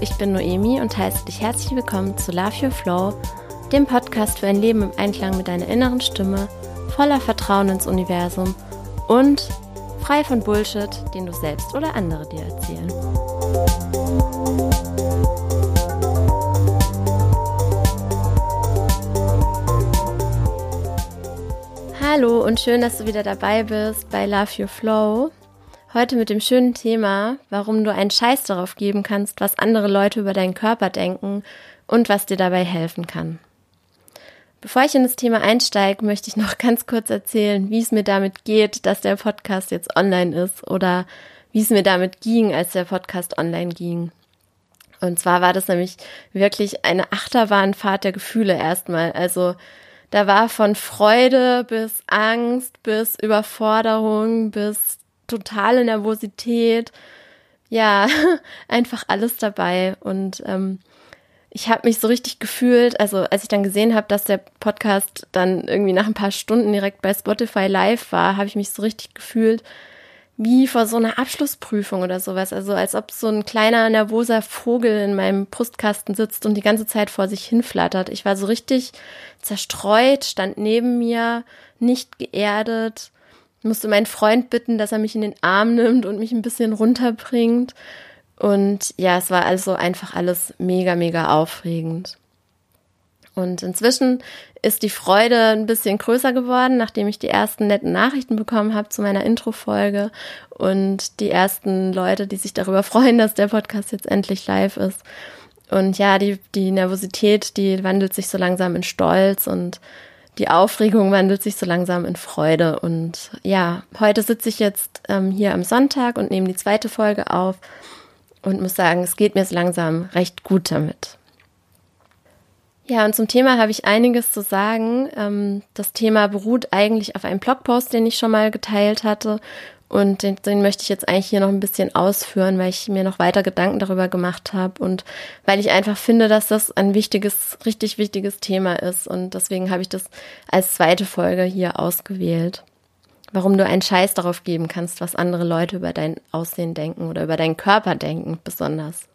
Ich bin Noemi und heiße dich herzlich willkommen zu Love Your Flow, dem Podcast für ein Leben im Einklang mit deiner inneren Stimme, voller Vertrauen ins Universum und frei von Bullshit, den du selbst oder andere dir erzählen. Hallo und schön, dass du wieder dabei bist bei Love Your Flow. Heute mit dem schönen Thema, warum du einen Scheiß darauf geben kannst, was andere Leute über deinen Körper denken und was dir dabei helfen kann. Bevor ich in das Thema einsteige, möchte ich noch ganz kurz erzählen, wie es mir damit geht, dass der Podcast jetzt online ist oder wie es mir damit ging, als der Podcast online ging. Und zwar war das nämlich wirklich eine Achterbahnfahrt der Gefühle erstmal. Also da war von Freude bis Angst, bis Überforderung, bis totale Nervosität. Ja, einfach alles dabei. Und ähm, ich habe mich so richtig gefühlt, also als ich dann gesehen habe, dass der Podcast dann irgendwie nach ein paar Stunden direkt bei Spotify live war, habe ich mich so richtig gefühlt wie vor so einer Abschlussprüfung oder sowas. Also als ob so ein kleiner nervoser Vogel in meinem Brustkasten sitzt und die ganze Zeit vor sich hinflattert. Ich war so richtig zerstreut, stand neben mir, nicht geerdet, musste meinen Freund bitten, dass er mich in den Arm nimmt und mich ein bisschen runterbringt. Und ja, es war also einfach alles mega, mega aufregend. Und inzwischen ist die Freude ein bisschen größer geworden, nachdem ich die ersten netten Nachrichten bekommen habe zu meiner Intro-Folge und die ersten Leute, die sich darüber freuen, dass der Podcast jetzt endlich live ist. Und ja, die, die Nervosität, die wandelt sich so langsam in Stolz und die Aufregung wandelt sich so langsam in Freude. Und ja, heute sitze ich jetzt ähm, hier am Sonntag und nehme die zweite Folge auf und muss sagen, es geht mir so langsam recht gut damit. Ja, und zum Thema habe ich einiges zu sagen. Ähm, das Thema beruht eigentlich auf einem Blogpost, den ich schon mal geteilt hatte. Und den, den möchte ich jetzt eigentlich hier noch ein bisschen ausführen, weil ich mir noch weiter Gedanken darüber gemacht habe und weil ich einfach finde, dass das ein wichtiges, richtig wichtiges Thema ist. Und deswegen habe ich das als zweite Folge hier ausgewählt. Warum du einen Scheiß darauf geben kannst, was andere Leute über dein Aussehen denken oder über deinen Körper denken, besonders.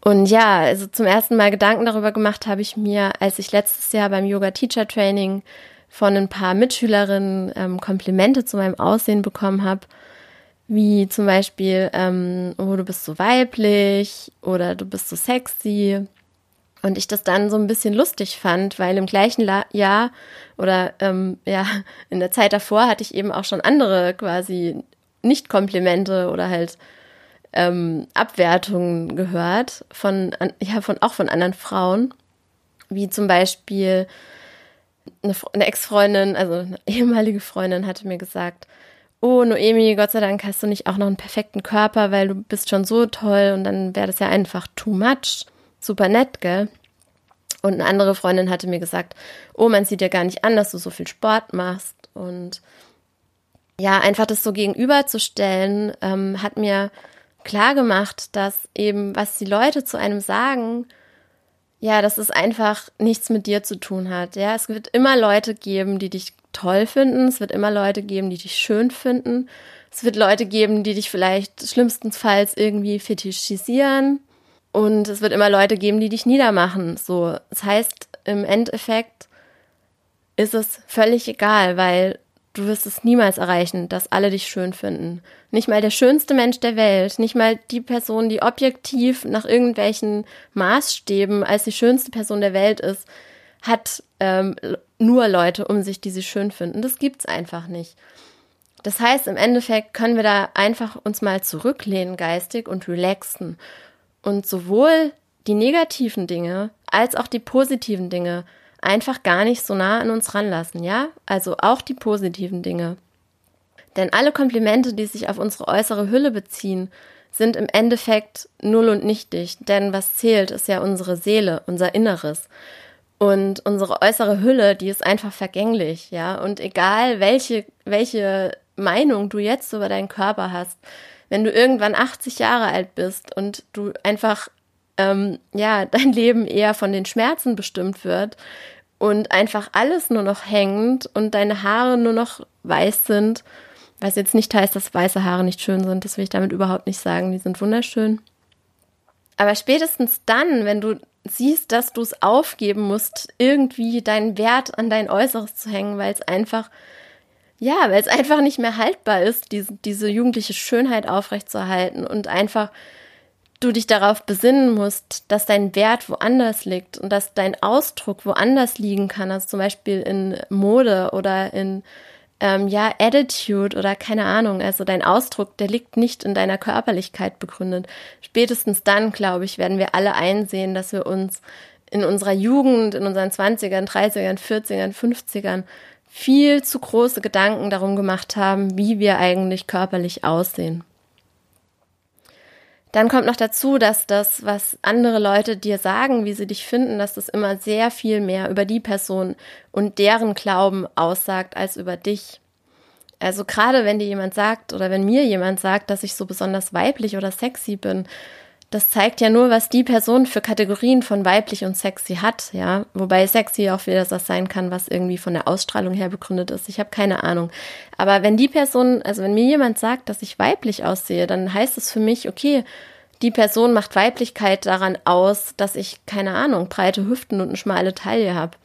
Und ja, also zum ersten Mal Gedanken darüber gemacht habe ich mir, als ich letztes Jahr beim Yoga Teacher Training von ein paar Mitschülerinnen ähm, Komplimente zu meinem Aussehen bekommen habe, wie zum Beispiel, ähm, oh, du bist so weiblich oder du bist so sexy. Und ich das dann so ein bisschen lustig fand, weil im gleichen La Jahr oder ähm, ja, in der Zeit davor hatte ich eben auch schon andere quasi Nicht-Komplimente oder halt ähm, Abwertungen gehört von, ja, von auch von anderen Frauen, wie zum Beispiel eine, eine Ex-Freundin, also eine ehemalige Freundin, hatte mir gesagt, oh Noemi, Gott sei Dank hast du nicht auch noch einen perfekten Körper, weil du bist schon so toll und dann wäre das ja einfach too much. Super nett, gell? Und eine andere Freundin hatte mir gesagt, oh, man sieht ja gar nicht an, dass du so viel Sport machst. Und ja, einfach das so gegenüberzustellen, ähm, hat mir klar gemacht, dass eben, was die Leute zu einem sagen, ja, dass es einfach nichts mit dir zu tun hat. Ja, es wird immer Leute geben, die dich toll finden. Es wird immer Leute geben, die dich schön finden. Es wird Leute geben, die dich vielleicht schlimmstenfalls irgendwie fetischisieren. Und es wird immer Leute geben, die dich niedermachen. So, das heißt, im Endeffekt ist es völlig egal, weil du wirst es niemals erreichen, dass alle dich schön finden. Nicht mal der schönste Mensch der Welt, nicht mal die Person, die objektiv nach irgendwelchen Maßstäben als die schönste Person der Welt ist, hat ähm, nur Leute um sich, die sie schön finden. Das gibt's einfach nicht. Das heißt, im Endeffekt können wir da einfach uns mal zurücklehnen geistig und relaxen und sowohl die negativen Dinge als auch die positiven Dinge einfach gar nicht so nah an uns ranlassen, ja? Also auch die positiven Dinge. Denn alle Komplimente, die sich auf unsere äußere Hülle beziehen, sind im Endeffekt null und nichtig. Denn was zählt, ist ja unsere Seele, unser Inneres. Und unsere äußere Hülle, die ist einfach vergänglich, ja? Und egal, welche, welche Meinung du jetzt über deinen Körper hast, wenn du irgendwann 80 Jahre alt bist und du einfach ähm, ja dein Leben eher von den Schmerzen bestimmt wird, und einfach alles nur noch hängt und deine Haare nur noch weiß sind, was jetzt nicht heißt, dass weiße Haare nicht schön sind, das will ich damit überhaupt nicht sagen, die sind wunderschön. Aber spätestens dann, wenn du siehst, dass du es aufgeben musst, irgendwie deinen Wert an dein Äußeres zu hängen, weil es einfach, ja, weil es einfach nicht mehr haltbar ist, diese, diese jugendliche Schönheit aufrechtzuerhalten und einfach du dich darauf besinnen musst, dass dein Wert woanders liegt und dass dein Ausdruck woanders liegen kann, also zum Beispiel in Mode oder in ähm, ja, Attitude oder keine Ahnung, also dein Ausdruck, der liegt nicht in deiner Körperlichkeit begründet. Spätestens dann, glaube ich, werden wir alle einsehen, dass wir uns in unserer Jugend, in unseren 20ern, 30ern, 40ern, 50ern viel zu große Gedanken darum gemacht haben, wie wir eigentlich körperlich aussehen. Dann kommt noch dazu, dass das, was andere Leute dir sagen, wie sie dich finden, dass das immer sehr viel mehr über die Person und deren Glauben aussagt als über dich. Also gerade wenn dir jemand sagt oder wenn mir jemand sagt, dass ich so besonders weiblich oder sexy bin, das zeigt ja nur, was die Person für Kategorien von weiblich und sexy hat, ja. Wobei sexy auch wieder das sein kann, was irgendwie von der Ausstrahlung her begründet ist. Ich habe keine Ahnung. Aber wenn die Person, also wenn mir jemand sagt, dass ich weiblich aussehe, dann heißt es für mich, okay, die Person macht Weiblichkeit daran aus, dass ich, keine Ahnung, breite Hüften und eine schmale Taille habe.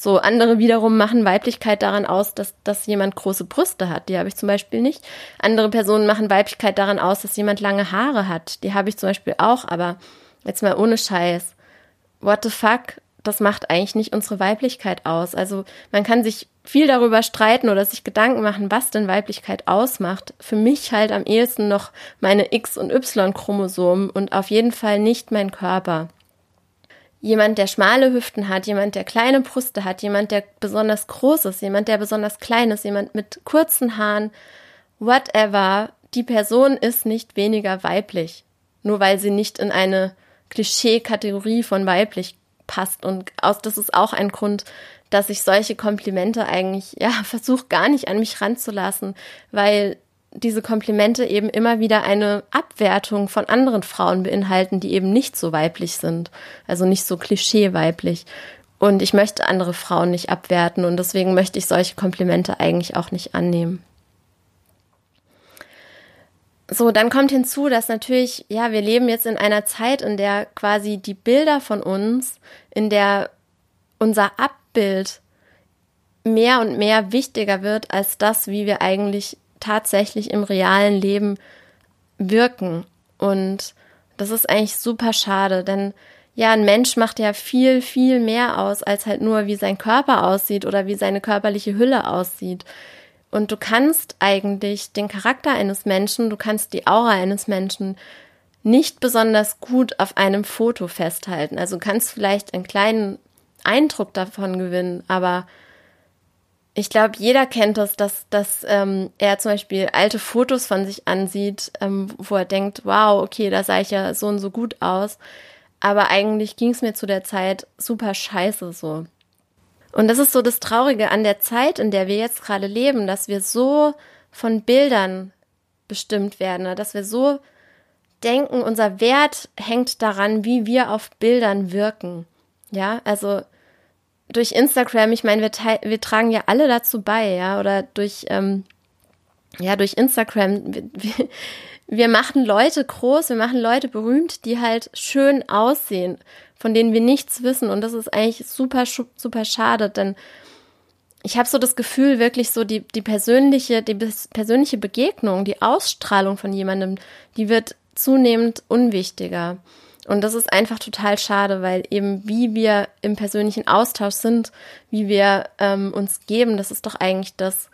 So, andere wiederum machen Weiblichkeit daran aus, dass, dass jemand große Brüste hat. Die habe ich zum Beispiel nicht. Andere Personen machen Weiblichkeit daran aus, dass jemand lange Haare hat. Die habe ich zum Beispiel auch, aber jetzt mal ohne Scheiß. What the fuck? Das macht eigentlich nicht unsere Weiblichkeit aus. Also man kann sich viel darüber streiten oder sich Gedanken machen, was denn Weiblichkeit ausmacht. Für mich halt am ehesten noch meine X- und Y-Chromosomen und auf jeden Fall nicht mein Körper jemand, der schmale Hüften hat, jemand, der kleine Brüste hat, jemand, der besonders groß ist, jemand, der besonders klein ist, jemand mit kurzen Haaren, whatever, die Person ist nicht weniger weiblich, nur weil sie nicht in eine Klischee-Kategorie von weiblich passt. Und aus, das ist auch ein Grund, dass ich solche Komplimente eigentlich, ja, versuche gar nicht an mich ranzulassen, weil diese Komplimente eben immer wieder eine Abwertung von anderen Frauen beinhalten, die eben nicht so weiblich sind, also nicht so klischee-weiblich. Und ich möchte andere Frauen nicht abwerten und deswegen möchte ich solche Komplimente eigentlich auch nicht annehmen. So, dann kommt hinzu, dass natürlich, ja, wir leben jetzt in einer Zeit, in der quasi die Bilder von uns, in der unser Abbild mehr und mehr wichtiger wird als das, wie wir eigentlich tatsächlich im realen Leben wirken. Und das ist eigentlich super schade, denn ja, ein Mensch macht ja viel, viel mehr aus, als halt nur, wie sein Körper aussieht oder wie seine körperliche Hülle aussieht. Und du kannst eigentlich den Charakter eines Menschen, du kannst die Aura eines Menschen nicht besonders gut auf einem Foto festhalten. Also kannst vielleicht einen kleinen Eindruck davon gewinnen, aber ich glaube, jeder kennt das, dass, dass ähm, er zum Beispiel alte Fotos von sich ansieht, ähm, wo er denkt, wow, okay, da sah ich ja so und so gut aus. Aber eigentlich ging es mir zu der Zeit super scheiße so. Und das ist so das Traurige an der Zeit, in der wir jetzt gerade leben, dass wir so von Bildern bestimmt werden, dass wir so denken, unser Wert hängt daran, wie wir auf Bildern wirken. Ja, also durch Instagram, ich meine, wir, wir tragen ja alle dazu bei, ja, oder durch, ähm, ja, durch Instagram, wir, wir machen Leute groß, wir machen Leute berühmt, die halt schön aussehen, von denen wir nichts wissen. Und das ist eigentlich super, super schade, denn ich habe so das Gefühl, wirklich so die, die persönliche, die persönliche Begegnung, die Ausstrahlung von jemandem, die wird zunehmend unwichtiger. Und das ist einfach total schade, weil eben wie wir im persönlichen Austausch sind, wie wir ähm, uns geben, das ist doch eigentlich das,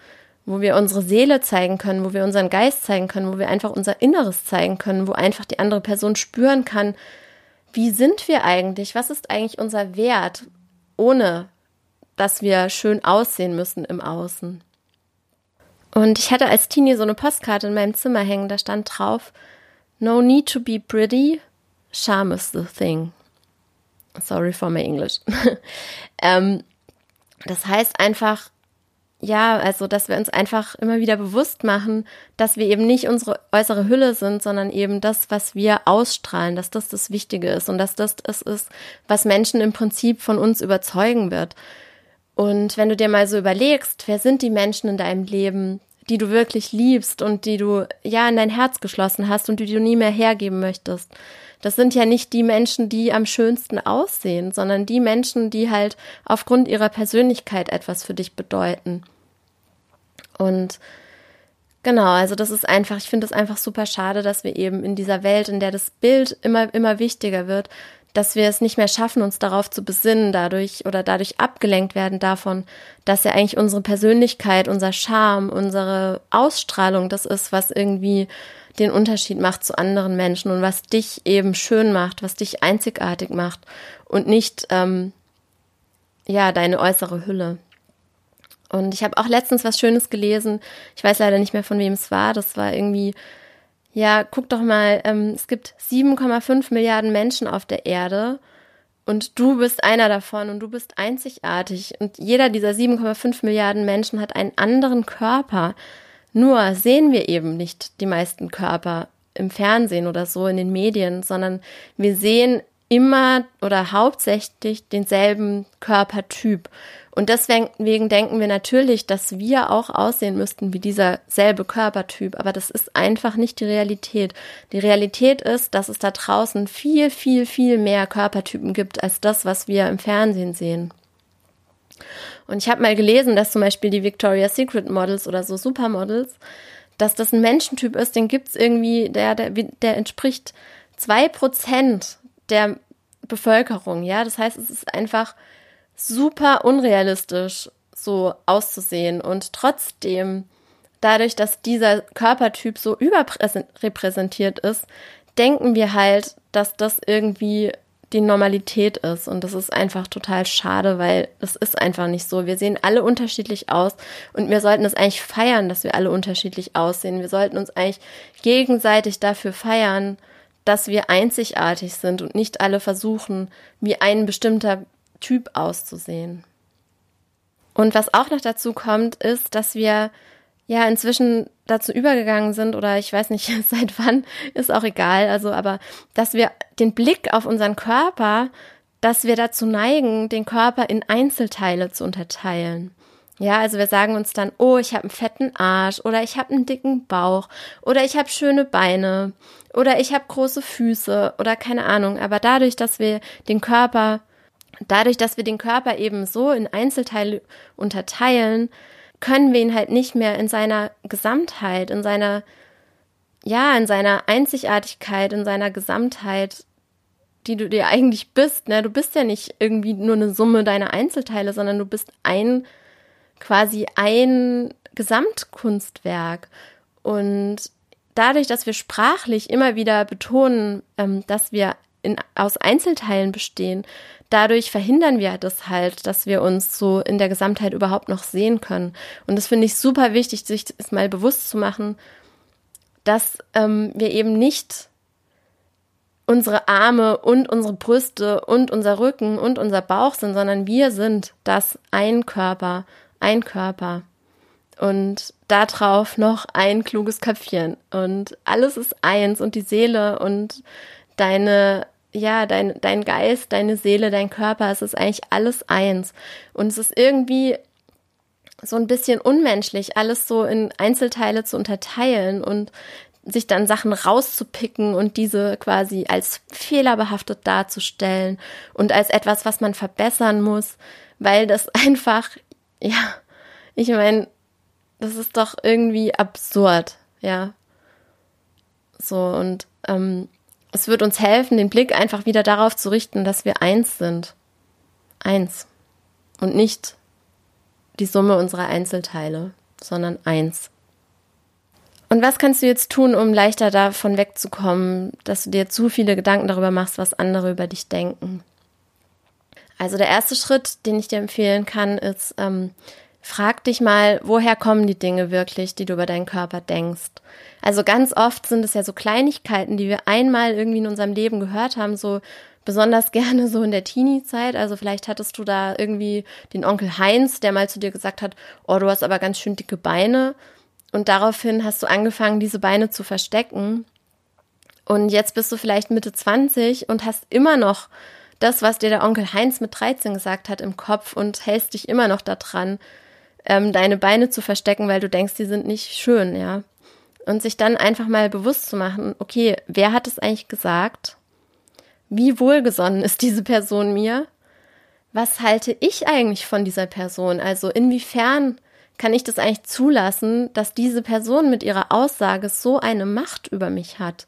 wo wir unsere Seele zeigen können, wo wir unseren Geist zeigen können, wo wir einfach unser Inneres zeigen können, wo einfach die andere Person spüren kann, wie sind wir eigentlich, was ist eigentlich unser Wert, ohne dass wir schön aussehen müssen im Außen. Und ich hatte als Teenie so eine Postkarte in meinem Zimmer hängen, da stand drauf, No need to be pretty, Charm is the thing. Sorry for my English. ähm, das heißt einfach, ja, also, dass wir uns einfach immer wieder bewusst machen, dass wir eben nicht unsere äußere Hülle sind, sondern eben das, was wir ausstrahlen, dass das das Wichtige ist und dass das es ist, was Menschen im Prinzip von uns überzeugen wird. Und wenn du dir mal so überlegst, wer sind die Menschen in deinem Leben, die du wirklich liebst und die du ja in dein Herz geschlossen hast und die du nie mehr hergeben möchtest. Das sind ja nicht die Menschen, die am schönsten aussehen, sondern die Menschen, die halt aufgrund ihrer Persönlichkeit etwas für dich bedeuten. Und genau, also das ist einfach, ich finde es einfach super schade, dass wir eben in dieser Welt, in der das Bild immer, immer wichtiger wird, dass wir es nicht mehr schaffen, uns darauf zu besinnen, dadurch oder dadurch abgelenkt werden davon, dass ja eigentlich unsere Persönlichkeit, unser Charme, unsere Ausstrahlung das ist, was irgendwie den Unterschied macht zu anderen Menschen und was dich eben schön macht, was dich einzigartig macht und nicht ähm, ja deine äußere Hülle. Und ich habe auch letztens was Schönes gelesen. Ich weiß leider nicht mehr von wem es war. Das war irgendwie ja, guck doch mal, ähm, es gibt 7,5 Milliarden Menschen auf der Erde und du bist einer davon und du bist einzigartig und jeder dieser 7,5 Milliarden Menschen hat einen anderen Körper. Nur sehen wir eben nicht die meisten Körper im Fernsehen oder so in den Medien, sondern wir sehen immer oder hauptsächlich denselben Körpertyp. Und deswegen denken wir natürlich, dass wir auch aussehen müssten wie dieser selbe Körpertyp. Aber das ist einfach nicht die Realität. Die Realität ist, dass es da draußen viel, viel, viel mehr Körpertypen gibt als das, was wir im Fernsehen sehen. Und ich habe mal gelesen, dass zum Beispiel die Victoria's Secret Models oder so Supermodels, dass das ein Menschentyp ist, den gibt's irgendwie, der, der, der entspricht zwei Prozent der Bevölkerung. Ja, das heißt, es ist einfach super unrealistisch, so auszusehen. Und trotzdem, dadurch, dass dieser Körpertyp so überrepräsentiert ist, denken wir halt, dass das irgendwie die Normalität ist. Und das ist einfach total schade, weil es ist einfach nicht so. Wir sehen alle unterschiedlich aus und wir sollten es eigentlich feiern, dass wir alle unterschiedlich aussehen. Wir sollten uns eigentlich gegenseitig dafür feiern, dass wir einzigartig sind und nicht alle versuchen, wie ein bestimmter Typ auszusehen. Und was auch noch dazu kommt, ist, dass wir ja inzwischen dazu übergegangen sind oder ich weiß nicht seit wann, ist auch egal, also aber dass wir den Blick auf unseren Körper, dass wir dazu neigen, den Körper in Einzelteile zu unterteilen. Ja, also wir sagen uns dann, oh, ich habe einen fetten Arsch oder ich habe einen dicken Bauch oder ich habe schöne Beine oder ich habe große Füße oder keine Ahnung, aber dadurch, dass wir den Körper dadurch, dass wir den Körper eben so in Einzelteile unterteilen, können wir ihn halt nicht mehr in seiner Gesamtheit, in seiner, ja, in seiner Einzigartigkeit, in seiner Gesamtheit, die du dir eigentlich bist, ne? Du bist ja nicht irgendwie nur eine Summe deiner Einzelteile, sondern du bist ein, quasi ein Gesamtkunstwerk. Und dadurch, dass wir sprachlich immer wieder betonen, ähm, dass wir in, aus Einzelteilen bestehen, dadurch verhindern wir das halt, dass wir uns so in der Gesamtheit überhaupt noch sehen können. Und das finde ich super wichtig, sich das mal bewusst zu machen, dass ähm, wir eben nicht unsere Arme und unsere Brüste und unser Rücken und unser Bauch sind, sondern wir sind das ein Körper, ein Körper. Und darauf noch ein kluges Köpfchen. Und alles ist eins und die Seele und deine ja, dein, dein Geist, deine Seele, dein Körper, es ist eigentlich alles eins. Und es ist irgendwie so ein bisschen unmenschlich, alles so in Einzelteile zu unterteilen und sich dann Sachen rauszupicken und diese quasi als fehlerbehaftet darzustellen und als etwas, was man verbessern muss, weil das einfach, ja, ich meine, das ist doch irgendwie absurd, ja. So, und ähm, es wird uns helfen, den Blick einfach wieder darauf zu richten, dass wir eins sind. Eins. Und nicht die Summe unserer Einzelteile, sondern eins. Und was kannst du jetzt tun, um leichter davon wegzukommen, dass du dir zu viele Gedanken darüber machst, was andere über dich denken? Also der erste Schritt, den ich dir empfehlen kann, ist, ähm, Frag dich mal, woher kommen die Dinge wirklich, die du über deinen Körper denkst. Also ganz oft sind es ja so Kleinigkeiten, die wir einmal irgendwie in unserem Leben gehört haben, so besonders gerne so in der Teenie-Zeit. Also vielleicht hattest du da irgendwie den Onkel Heinz, der mal zu dir gesagt hat, oh, du hast aber ganz schön dicke Beine. Und daraufhin hast du angefangen, diese Beine zu verstecken. Und jetzt bist du vielleicht Mitte 20 und hast immer noch das, was dir der Onkel Heinz mit 13 gesagt hat, im Kopf und hältst dich immer noch daran ähm, deine Beine zu verstecken, weil du denkst, die sind nicht schön, ja. Und sich dann einfach mal bewusst zu machen, okay, wer hat es eigentlich gesagt? Wie wohlgesonnen ist diese Person mir? Was halte ich eigentlich von dieser Person? Also inwiefern kann ich das eigentlich zulassen, dass diese Person mit ihrer Aussage so eine Macht über mich hat?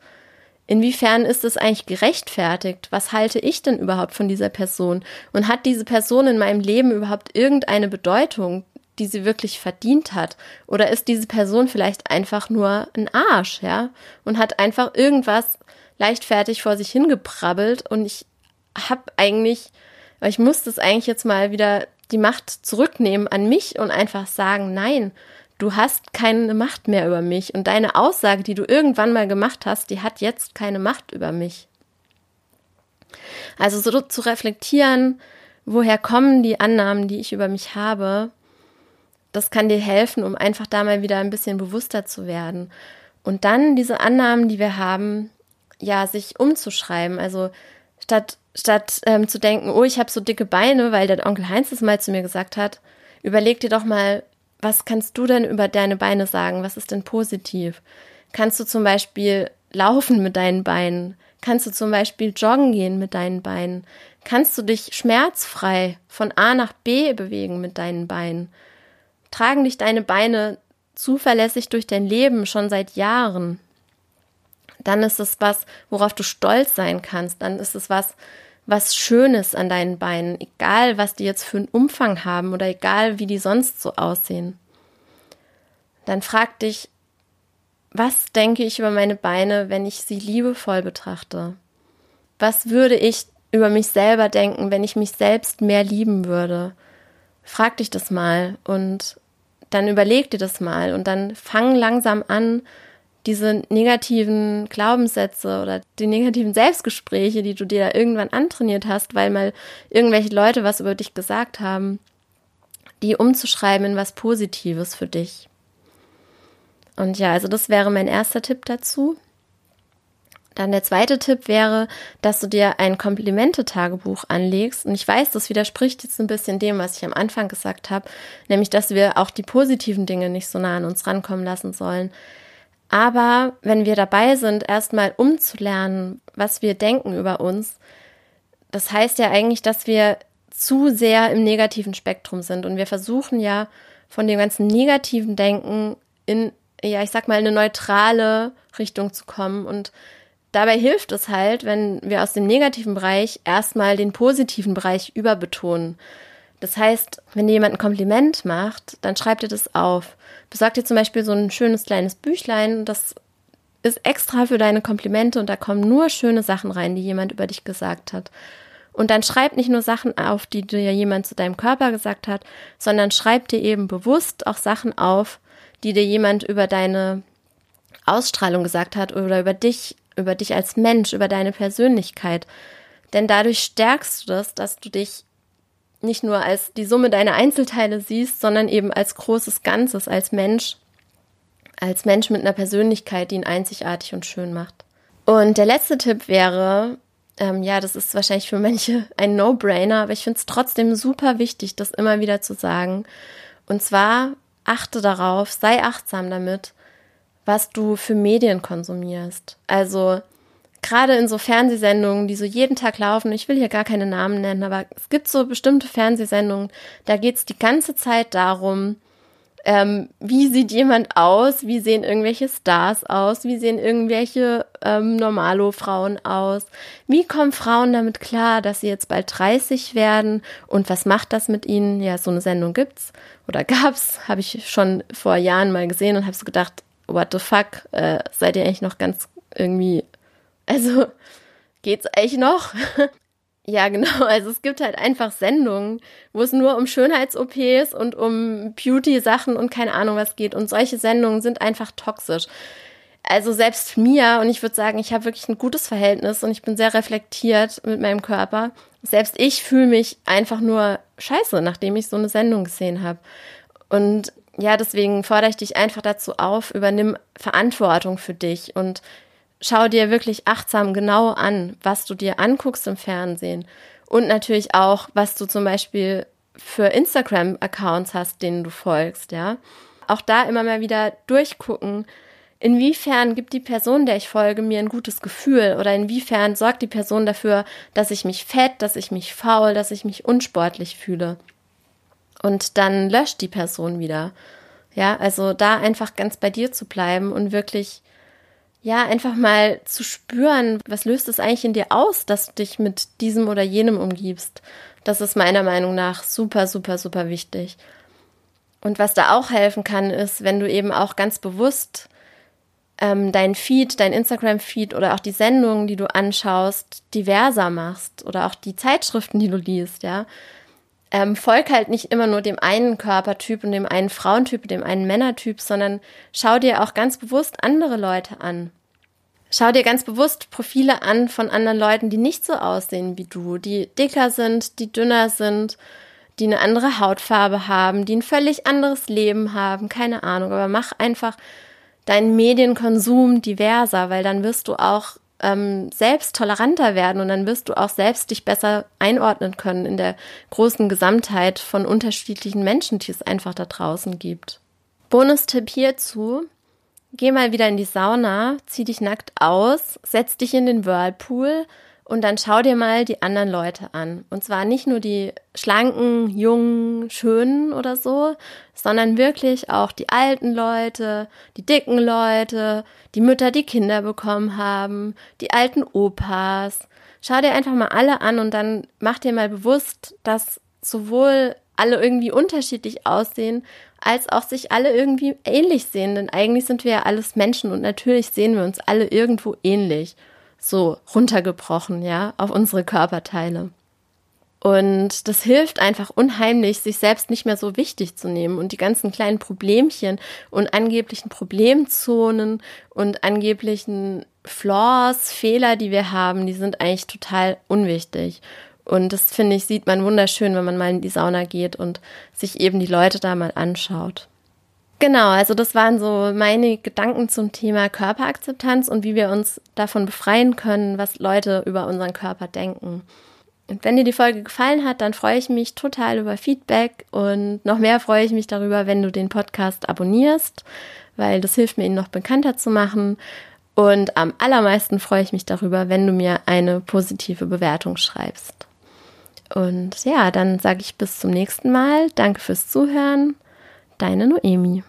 Inwiefern ist es eigentlich gerechtfertigt? Was halte ich denn überhaupt von dieser Person? Und hat diese Person in meinem Leben überhaupt irgendeine Bedeutung, die sie wirklich verdient hat? Oder ist diese Person vielleicht einfach nur ein Arsch, ja? Und hat einfach irgendwas leichtfertig vor sich hingeprabbelt und ich habe eigentlich, ich muss das eigentlich jetzt mal wieder die Macht zurücknehmen an mich und einfach sagen, nein, du hast keine Macht mehr über mich und deine Aussage, die du irgendwann mal gemacht hast, die hat jetzt keine Macht über mich. Also so zu reflektieren, woher kommen die Annahmen, die ich über mich habe, das kann dir helfen, um einfach da mal wieder ein bisschen bewusster zu werden. Und dann diese Annahmen, die wir haben, ja, sich umzuschreiben. Also statt, statt ähm, zu denken, oh, ich habe so dicke Beine, weil der Onkel Heinz es mal zu mir gesagt hat, überleg dir doch mal, was kannst du denn über deine Beine sagen? Was ist denn positiv? Kannst du zum Beispiel laufen mit deinen Beinen? Kannst du zum Beispiel joggen gehen mit deinen Beinen? Kannst du dich schmerzfrei von A nach B bewegen mit deinen Beinen? Tragen dich deine Beine zuverlässig durch dein Leben schon seit Jahren? Dann ist es was, worauf du stolz sein kannst. Dann ist es was, was Schönes an deinen Beinen, egal was die jetzt für einen Umfang haben oder egal wie die sonst so aussehen. Dann frag dich, was denke ich über meine Beine, wenn ich sie liebevoll betrachte? Was würde ich über mich selber denken, wenn ich mich selbst mehr lieben würde? Frag dich das mal und dann überleg dir das mal und dann fang langsam an, diese negativen Glaubenssätze oder die negativen Selbstgespräche, die du dir da irgendwann antrainiert hast, weil mal irgendwelche Leute was über dich gesagt haben, die umzuschreiben in was Positives für dich. Und ja, also das wäre mein erster Tipp dazu. Dann der zweite Tipp wäre, dass du dir ein Komplimente-Tagebuch anlegst. Und ich weiß, das widerspricht jetzt ein bisschen dem, was ich am Anfang gesagt habe, nämlich, dass wir auch die positiven Dinge nicht so nah an uns rankommen lassen sollen. Aber wenn wir dabei sind, erstmal umzulernen, was wir denken über uns, das heißt ja eigentlich, dass wir zu sehr im negativen Spektrum sind. Und wir versuchen ja von dem ganzen negativen Denken in, ja, ich sag mal, eine neutrale Richtung zu kommen. Und dabei hilft es halt, wenn wir aus dem negativen Bereich erstmal den positiven Bereich überbetonen. Das heißt, wenn dir jemand ein Kompliment macht, dann schreib dir das auf. Besorg dir zum Beispiel so ein schönes kleines Büchlein, das ist extra für deine Komplimente und da kommen nur schöne Sachen rein, die jemand über dich gesagt hat. Und dann schreib nicht nur Sachen auf, die dir jemand zu deinem Körper gesagt hat, sondern schreib dir eben bewusst auch Sachen auf, die dir jemand über deine Ausstrahlung gesagt hat oder über dich, über dich als Mensch, über deine Persönlichkeit. Denn dadurch stärkst du das, dass du dich nicht nur als die Summe deiner Einzelteile siehst, sondern eben als großes Ganzes, als Mensch, als Mensch mit einer Persönlichkeit, die ihn einzigartig und schön macht. Und der letzte Tipp wäre, ähm, ja, das ist wahrscheinlich für manche ein No-Brainer, aber ich finde es trotzdem super wichtig, das immer wieder zu sagen. Und zwar achte darauf, sei achtsam damit, was du für Medien konsumierst. Also gerade in so Fernsehsendungen, die so jeden Tag laufen, ich will hier gar keine Namen nennen, aber es gibt so bestimmte Fernsehsendungen, da geht es die ganze Zeit darum, ähm, wie sieht jemand aus, wie sehen irgendwelche Stars aus, wie sehen irgendwelche ähm, Normalo-Frauen aus, wie kommen Frauen damit klar, dass sie jetzt bald 30 werden und was macht das mit ihnen? Ja, so eine Sendung gibt's oder gab's, habe ich schon vor Jahren mal gesehen und habe so gedacht, what the fuck, äh, seid ihr eigentlich noch ganz irgendwie also, geht's eigentlich noch? ja, genau. Also es gibt halt einfach Sendungen, wo es nur um Schönheits-OPs und um Beauty-Sachen und keine Ahnung was geht. Und solche Sendungen sind einfach toxisch. Also selbst mir, und ich würde sagen, ich habe wirklich ein gutes Verhältnis und ich bin sehr reflektiert mit meinem Körper. Selbst ich fühle mich einfach nur scheiße, nachdem ich so eine Sendung gesehen habe. Und ja, deswegen fordere ich dich einfach dazu auf, übernimm Verantwortung für dich und schau dir wirklich achtsam genau an, was du dir anguckst im Fernsehen und natürlich auch, was du zum Beispiel für Instagram-Accounts hast, denen du folgst, ja. Auch da immer mal wieder durchgucken, inwiefern gibt die Person, der ich folge, mir ein gutes Gefühl oder inwiefern sorgt die Person dafür, dass ich mich fett, dass ich mich faul, dass ich mich unsportlich fühle. Und dann löscht die Person wieder. Ja, also da einfach ganz bei dir zu bleiben und wirklich, ja, einfach mal zu spüren, was löst es eigentlich in dir aus, dass du dich mit diesem oder jenem umgibst. Das ist meiner Meinung nach super, super, super wichtig. Und was da auch helfen kann, ist, wenn du eben auch ganz bewusst ähm, dein Feed, dein Instagram-Feed oder auch die Sendungen, die du anschaust, diverser machst oder auch die Zeitschriften, die du liest, ja. Ähm, folg halt nicht immer nur dem einen Körpertyp und dem einen Frauentyp und dem einen Männertyp, sondern schau dir auch ganz bewusst andere Leute an. Schau dir ganz bewusst Profile an von anderen Leuten, die nicht so aussehen wie du, die dicker sind, die dünner sind, die eine andere Hautfarbe haben, die ein völlig anderes Leben haben, keine Ahnung, aber mach einfach deinen Medienkonsum diverser, weil dann wirst du auch ähm, selbst toleranter werden und dann wirst du auch selbst dich besser einordnen können in der großen Gesamtheit von unterschiedlichen Menschen, die es einfach da draußen gibt. Bonustipp hierzu. Geh mal wieder in die Sauna, zieh dich nackt aus, setz dich in den Whirlpool und dann schau dir mal die anderen Leute an. Und zwar nicht nur die schlanken, jungen, schönen oder so, sondern wirklich auch die alten Leute, die dicken Leute, die Mütter, die Kinder bekommen haben, die alten Opas. Schau dir einfach mal alle an und dann mach dir mal bewusst, dass sowohl alle irgendwie unterschiedlich aussehen, als auch sich alle irgendwie ähnlich sehen. Denn eigentlich sind wir ja alles Menschen und natürlich sehen wir uns alle irgendwo ähnlich so runtergebrochen, ja, auf unsere Körperteile. Und das hilft einfach unheimlich, sich selbst nicht mehr so wichtig zu nehmen und die ganzen kleinen Problemchen und angeblichen Problemzonen und angeblichen Flaws, Fehler, die wir haben, die sind eigentlich total unwichtig. Und das finde ich, sieht man wunderschön, wenn man mal in die Sauna geht und sich eben die Leute da mal anschaut. Genau, also das waren so meine Gedanken zum Thema Körperakzeptanz und wie wir uns davon befreien können, was Leute über unseren Körper denken. Und wenn dir die Folge gefallen hat, dann freue ich mich total über Feedback und noch mehr freue ich mich darüber, wenn du den Podcast abonnierst, weil das hilft mir, ihn noch bekannter zu machen. Und am allermeisten freue ich mich darüber, wenn du mir eine positive Bewertung schreibst. Und ja, dann sage ich bis zum nächsten Mal. Danke fürs Zuhören Deine Noemi.